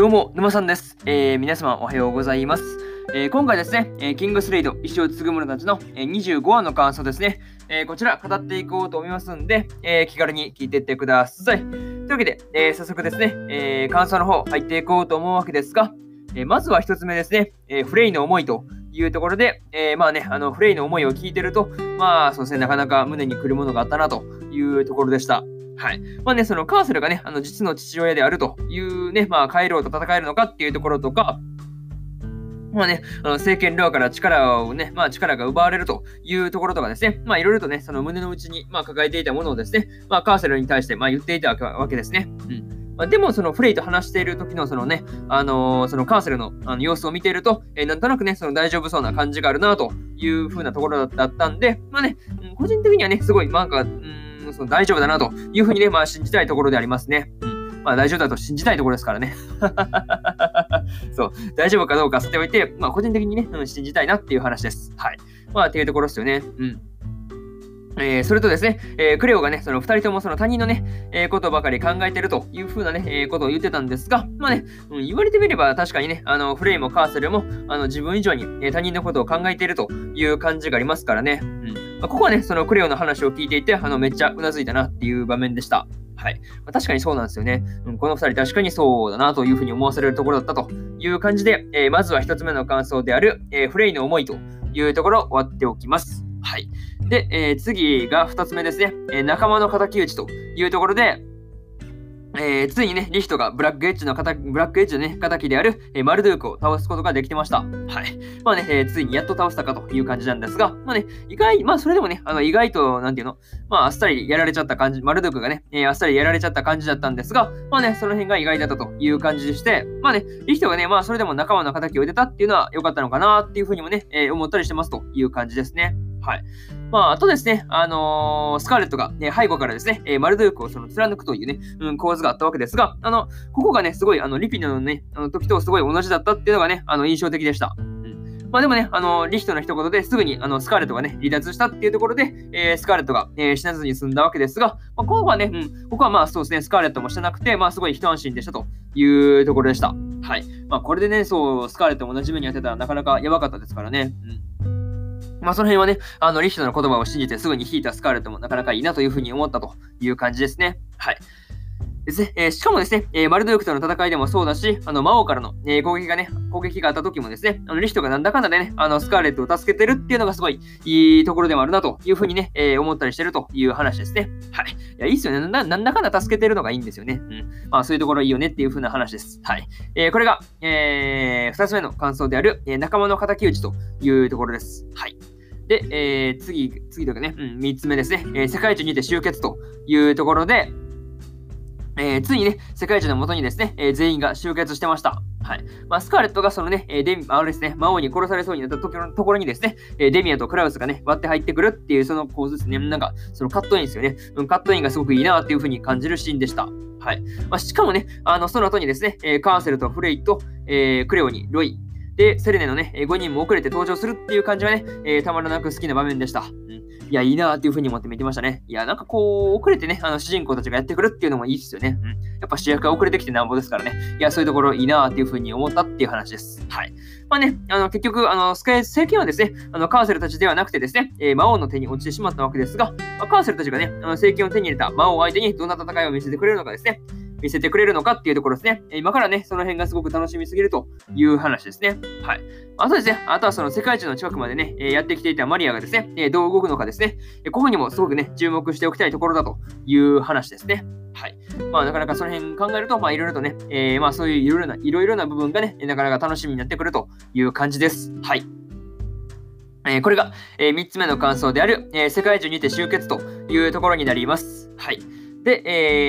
どうも、沼さんです。えー、皆様おはようございます。えー、今回ですね、えー、キングスレイド、石を継ぐ者たちの、え、25話の感想ですね、え、こちら語っていこうと思いますんで、え、気軽に聞いていってください。というわけで、え、早速ですね、え、感想の方入っていこうと思うわけですが、え、まずは一つ目ですね、え、フレイの思いというところで、え、まあね、あのフレイの思いを聞いてると、まあそうですね、なかなか胸にくるものがあったなというところでした。はい。まあね、そのカーセルがね、あの実の父親であるというね、まあ、カイロと戦えるのかっていうところとか、まあね、あの政権側から力をね、まあ力が奪われるというところとかですね、まあいろいろとね、その胸の内に、まあ、抱えていたものをですね、まあカーセルに対して、まあ言っていたわけですね。うん。まあ、でも、そのフレイと話している時のそのね、あのー、そのカーセルのあの様子を見ていると、えー、なんとなくね、その大丈夫そうな感じがあるなという風なところだったんで、まあね、個人的にはね、すごい、なんか、うんその大丈夫だなというふうにね、まあ信じたいところでありますね。うん。まあ大丈夫だと信じたいところですからね。そう、大丈夫かどうかさておいて、まあ個人的にね、うん、信じたいなっていう話です。はい。まあっていうところですよね。うん。えー、それとですね、えー、クレオがね、その2人ともその他人のね、えー、ことばかり考えてるというふうなね、えことを言ってたんですが、まあね、うん、言われてみれば確かにね、あの、フレイもカーセルも、あの、自分以上に、え他人のことを考えているという感じがありますからね。うんまあ、ここはね、そのクレオの話を聞いていて、あのめっちゃうなずいたなっていう場面でした。はい。まあ、確かにそうなんですよね。うん、この2人確かにそうだなというふうに思わされるところだったという感じで、えー、まずは1つ目の感想である、えー、フレイの思いというところを終わっておきます。はい。で、えー、次が2つ目ですね、え仲間の敵討ちというところで、えー、ついにね、リヒトがブラックエッジの敵、ブラックエッジのね、敵である、えー、マルドゥークを倒すことができてました。はい。まあね、えー、ついにやっと倒したかという感じなんですが、まあね、意外、まあそれでもね、あの、意外と、なんていうの、まああっさりやられちゃった感じ、マルドゥークがね、えー、あっさりやられちゃった感じだったんですが、まあね、その辺が意外だったという感じでして、まあね、リヒトがね、まあそれでも仲間の敵を出たっていうのは良かったのかなっていうふうにもね、えー、思ったりしてますという感じですね。はい。まあ、あとですね、あのー、スカーレットが、ね、背後からですね、えー、マルドゥークをその貫くというね、うん、構図があったわけですが、あの、ここがね、すごい、あの、リピノのね、あの時とすごい同じだったっていうのがね、あの、印象的でした。まあでもね、あの、リヒトの一言ですぐにあのスカーレットがね、離脱したっていうところで、えー、スカーレットが、えー、死なずに済んだわけですが、まあ、ここはね、うん、ここはまあそうですね、スカーレットもしてなくて、まあすごい一安心でしたというところでした。はい。まあこれでね、そう、スカーレットも同じ目にやってたらなかなかやばかったですからね。うんまあ、その辺はね、あの、リヒトの言葉を信じてすぐに引いたスカーレットもなかなかいいなというふうに思ったという感じですね。はい。ですね、えー、しかもですね、えー、マルドゥークとの戦いでもそうだし、あの魔王からの、えー、攻撃がね、攻撃があった時もですね、あのリヒトがなんだかんだでね、あのスカーレットを助けてるっていうのがすごいいいところでもあるなというふうにね、え思ったりしてるという話ですね。はい。いや、いいっすよねな。なんだかんだ助けてるのがいいんですよね。うん。まあ、そういうところいいよねっていうふうな話です。はい。えこれが、え、2つ目の感想である、え仲間の敵討ちというところです。はい。で、えー、次、次とかね、うん、3つ目ですね、えー、世界一にて集結というところで、えー、ついにね、世界一のもとにですね、えー、全員が集結してました。はい。まあ、スカーレットがそのね、えー、デミ、あれですね、魔王に殺されそうになった時のところにですね、え、デミアとクラウスがね、割って入ってくるっていうその構図ですね。なんか、そのカットインですよね。うん、カットインがすごくいいなっていう風に感じるシーンでした。はい。まあ、しかもね、あの、その後にですね、え、カーセルとフレイと、え、クレオにロイ、で、セレネのね、5人も遅れて登場するっていう感じはね、えー、たまらなく好きな場面でした。うん、いや、いいなーっていう風に思って見てましたね。いや、なんかこう、遅れてね、あの主人公たちがやってくるっていうのもいいですよね。うん、やっぱ主役が遅れてきてなんぼですからね。いや、そういうところいいなーっていう風に思ったっていう話です。はい。まあね、あの、結局、あの、スカイ政権はですね、あの、カーセルたちではなくてですね、えー、魔王の手に落ちてしまったわけですが、まあ、カーセルたちがね、あの政権を手に入れた魔王相手にどんな戦いを見せてくれるのかですね、見せてくれるのかっていうところですね。今からね、その辺がすごく楽しみすぎるという話ですね。はい。あとですね、あとはその世界一の近くまでね、やってきていたマリアがですね、どう動くのかですね、ここにもすごくね、注目しておきたいところだという話ですね。はい。まあ、なかなかその辺考えると、まあ、いろいろとね、えー、まあ、そういういろいろな、いろいろな部分がね、なかなか楽しみになってくるという感じです。はい。えー、これが、えー、3つ目の感想である、えー、世界中にて集結というところになります。はい。で、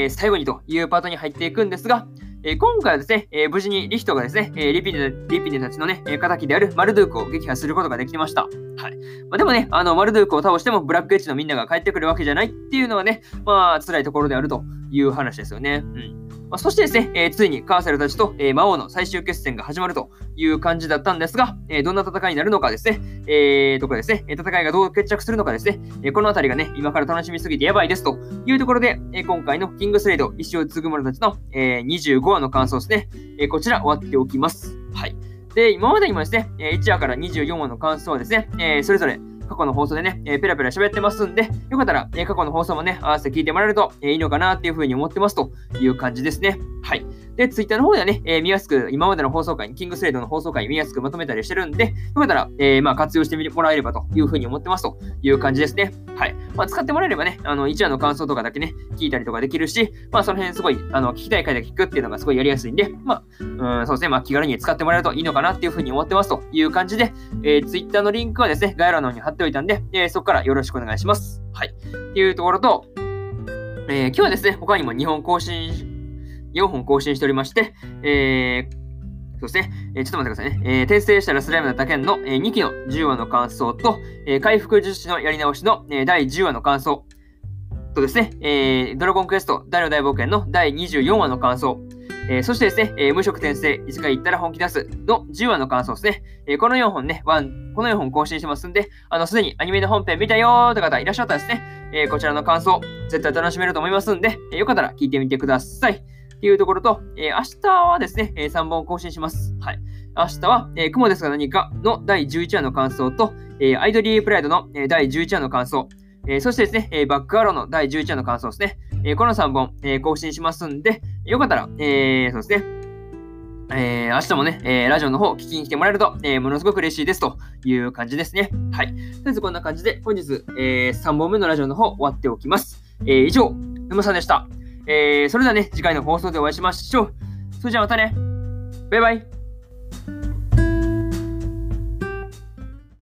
えー、最後にというパートに入っていくんですが、えー、今回はですね、えー、無事にリヒトがですね、えー、リピネリピネたちのね、え敵であるマルドゥークを撃破することができました。はい。まあ、でもね、あの、マルドゥークを倒してもブラックエッジのみんなが帰ってくるわけじゃないっていうのはね、まあ、辛いところであるという話ですよね。うん。まあ、そしてですね、えー、ついにカーセルたちと、えー、魔王の最終決戦が始まるという感じだったんですが、えー、どんな戦いになるのかですね、えー、とこですね、戦いがどう決着するのかですね、えこのあたりがね、今から楽しみすぎてやばいですというところで、え今回のキングスレイド、石を継ぐ者たちの、え25話の感想ですね、えこちら終わっておきます。はい。で、今までにもですね、1話から24話の感想はですね、えそれぞれ過去の放送でね、えー、ペラペラ喋ってますんで、よかったら、え、過去の放送もね、合わせて聞いてもらえると、え、いいのかなっていうふうに思ってますという感じですね。はい。で、ツイッターの方ではね、えー、見やすく、今までの放送回、キングスレードの放送回見やすくまとめたりしてるんで、よかったら、えー、まあ、活用してみてもらえればというふうに思ってますという感じですね。はい。まあ、使ってもらえればね、あの、1話の感想とかだけね、聞いたりとかできるし、まあ、その辺すごい、あの、聞きたい回だけ聞くっていうのがすごいやりやすいんで、まあ、うん、そうですね、まあ、気軽に使ってもらえるといいのかなっていうふうに思ってますという感じで、えー、ツイッターのリンクはですね、概要欄の方に貼っておいたんで、えー、そこからよろしくお願いします。はい。っていうところと、えー、今日はですね、他にも日本更新4本更新しておりまして、えー、そして、えー、ちょっと待ってくださいね。えー、転生したらスライムだった件の、えー、2期の10話の感想と、えー、回復術師のやり直しの、えー、第10話の感想とですね、えー、ドラゴンクエスト大の大冒険の第24話の感想、えー、そしてですね、えー、無職転生、いつか行ったら本気出すの10話の感想ですね。えー、この4本ね、ワン、この4本更新してますんで、あの、すでにアニメの本編見たよーって方いらっしゃったらですね、えこちらの感想、絶対楽しめると思いますんで、えよかったら聞いてみてください。っていうところと、えー、明日はですね、えー、3本更新します。はい。明日は、えー、雲ですが何かの第11話の感想と、えー、アイドリープライドの、えー、第11話の感想、えー、そしてですね、えー、バックアローの第11話の感想ですね。えー、この3本、えー、更新しますんで、よかったら、えー、そうですね、えー、明日もね、えー、ラジオの方聞きに来てもらえると、えー、ものすごく嬉しいですという感じですね。はい。とりあえずこんな感じで、本日、えー、3本目のラジオの方終わっておきます。え、以上、沼さんでした。えー、それではね、次回の放送でお会いしましょう。それじゃあまたね。バイバイ。